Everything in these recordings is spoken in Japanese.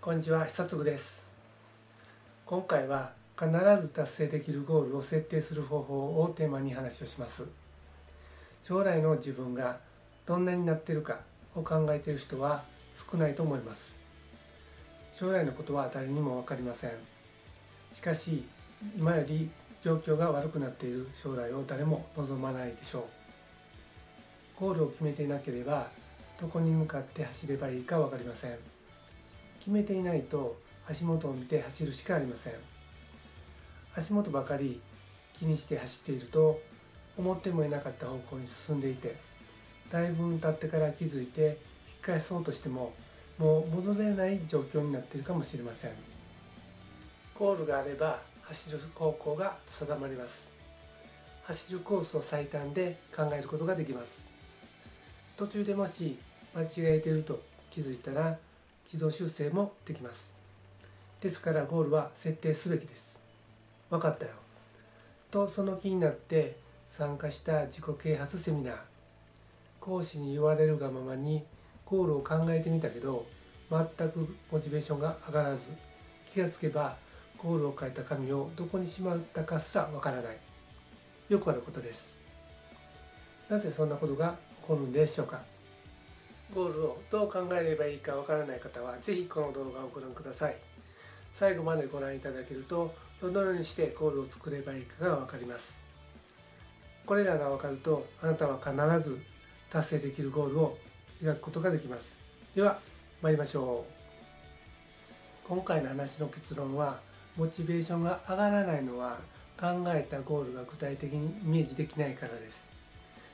こんにちは久嗣です。今回は必ず達成できるゴールを設定する方法をテーマに話をします。将来の自分がどんなになってるかを考えている人は少ないと思います。将来のことは誰にも分かりません。しかし今より状況が悪くなっている将来を誰も望まないでしょう。ゴールを決めていなければどこに向かって走ればいいか分かりません。決めていないと足元を見て走るしかありません。足元ばかり気にして走っていると思ってもいなかった方向に進んでいてだいぶ経ってから気づいて引っ返そうとしてももう戻れない状況になっているかもしれません。ゴールがあれば走る方向が定まります。走るコースを最短で考えることができます。途中でもし間違えていると気づいたら軌道修正もできます。ですからゴールは設定すべきです。分かったよ。とその気になって参加した自己啓発セミナー。講師に言われるがままにゴールを考えてみたけど全くモチベーションが上がらず気がつけばゴールを書いた紙をどこにしまったかすらわからない。よくあることです。なぜそんなことが起こるんでしょうか。ゴールをどう考えればいいかわからない方は是非この動画をご覧ください。最後までご覧いただけるとどのようにしてゴールを作ればいいかがわかります。これらがわかるとあなたは必ず達成できるゴールを描くことができます。では参りましょう。今回の話の結論はモチベーションが上がらないのは考えたゴールが具体的にイメージできないからです。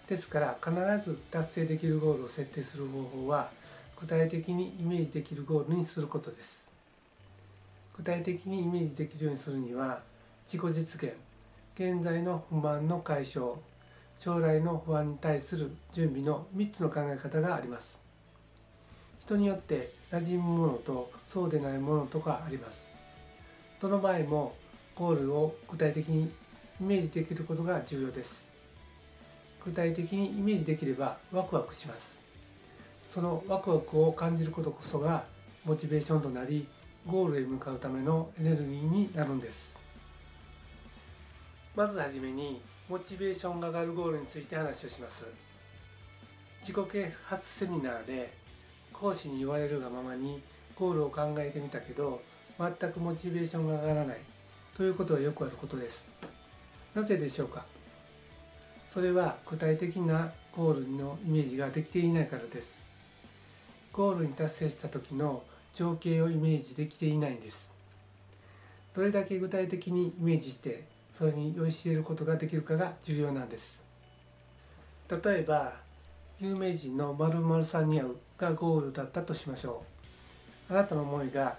ですから必ず達成できるゴールを設定する方法は具体的にイメージできるゴールにすることです。具体的にイメージできるようにするには自己実現現在の不満の解消将来の不安に対する準備の3つの考え方があります。人によって馴染むものとそうでないものとかあります。どの場合もゴールを具体的にイメージできることが重要です。具体的にイメージできればワクワクします。そのワクワクを感じることこそがモチベーションとなりゴールへ向かうためのエネルギーになるんです。まずはじめにモチベーションが上がるゴールについて話をします。自己啓発セミナーで講師に言われるがままにゴールを考えてみたけど全くモチベーションが上がらないということはよくあることです。なぜでしょうか？それは具体的なゴールのイメージができていないからです。ゴールに達成した時の情景をイメージできていないんです。どれだけ具体的にイメージしてそれに酔いしれることができるかが重要なんです。例えば有名人の〇〇さんに会うがゴールだったとしましょう。あなたの思いが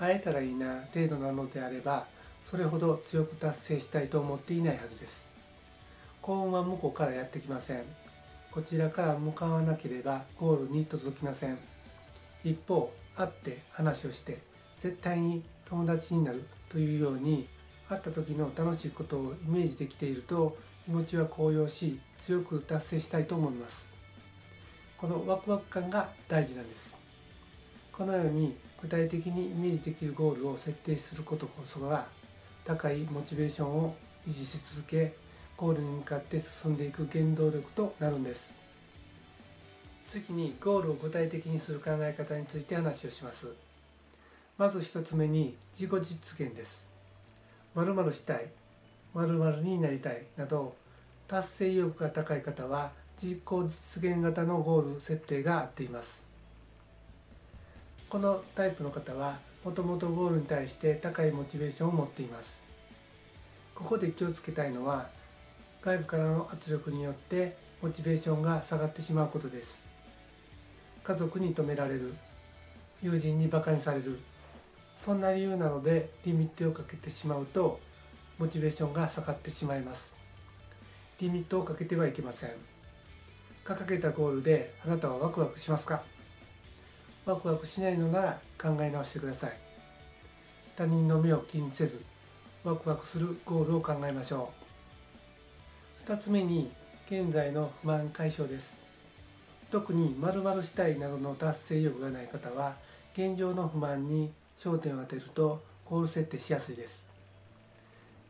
会えたらいいな程度なのであればそれほど強く達成したいと思っていないはずです。幸運は向こうからやってきません。こちらから向かわなければゴールに届きません。一方会って話をして絶対に友達になるというように会った時の楽しいことをイメージできていると気持ちは高揚し強く達成したいと思います。このワクワク感が大事なんです。このように具体的にイメージできるゴールを設定することこそが高いモチベーションを維持し続けゴールに向かって進んでいく原動力となるんです。次にゴールを具体的にする考え方について話をします。まず1つ目に自己実現です。〇〇したい〇〇になりたいなど達成意欲が高い方は自己実現型のゴール設定が合っています。このタイプの方はもともとゴールに対して高いモチベーションを持っています。ここで気をつけたいのは外部からの圧力によってモチベーションが下がってしまうことです。家族に止められる。友人にバカにされる。そんな理由なのでリミットをかけてしまうとモチベーションが下がってしまいます。リミットをかけてはいけません。掲げたゴールであなたはワクワクしますか？ワクワクしないのなら考え直してください。他人の目を気にせずワクワクするゴールを考えましょう。2つ目に現在の不満解消です。特に〇〇したいなどの達成欲がない方は現状の不満に焦点を当てるとゴール設定しやすいです。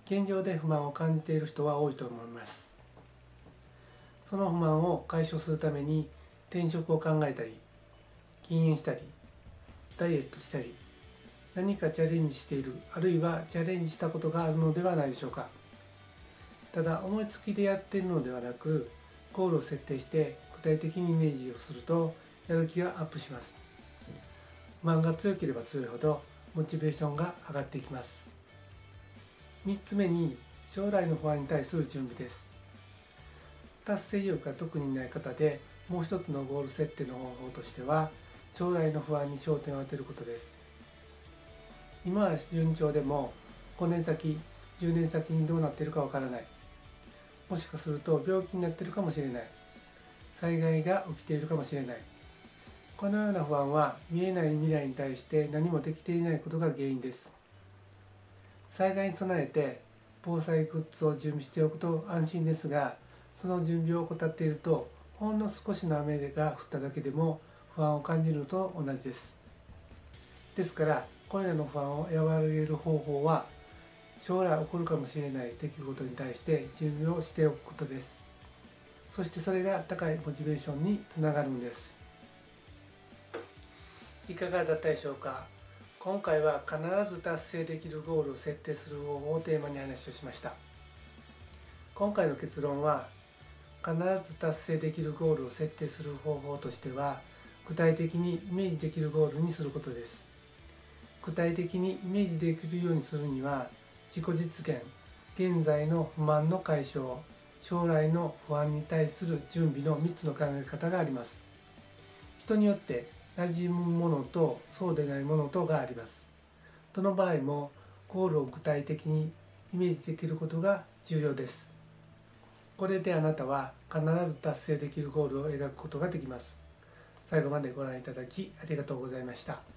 現状で不満を感じている人は多いと思います。その不満を解消するために転職を考えたり禁煙したりダイエットしたり何かチャレンジしているあるいはチャレンジしたことがあるのではないでしょうか。ただ思いつきでやっているのではなくゴールを設定して具体的にイメージをするとやる気がアップします。不満が強ければ強いほどモチベーションが上がっていきます。3つ目に将来の不安に対する準備です。達成意欲が特にない方でもう一つのゴール設定の方法としては将来の不安に焦点を当てることです。今は順調でも5年先10年先にどうなっているかわからない。もしかすると病気になってるかもしれない。災害が起きているかもしれない。このような不安は見えない未来に対して何もできていないことが原因です。災害に備えて防災グッズを準備しておくと安心ですがその準備を怠っているとほんの少しの雨が降っただけでも不安を感じるのと同じです。ですからこれらの不安を和らげる方法は将来起こるかもしれない出来事に対して準備をしておくことです。そしてそれが高いモチベーションにつながるんです。いかがだったでしょうか？今回は必ず達成できるゴールを設定する方法をテーマに話をしました。今回の結論は必ず達成できるゴールを設定する方法としては具体的にイメージできるゴールにすることです。具体的にイメージできるようにするには自己実現現在の不満の解消将来の不安に対する準備の3つの考え方があります。人によって馴染むものとそうでないものとがあります。どの場合もゴールを具体的にイメージできることが重要です。これであなたは必ず達成できるゴールを描くことができます。最後までご覧いただきありがとうございました。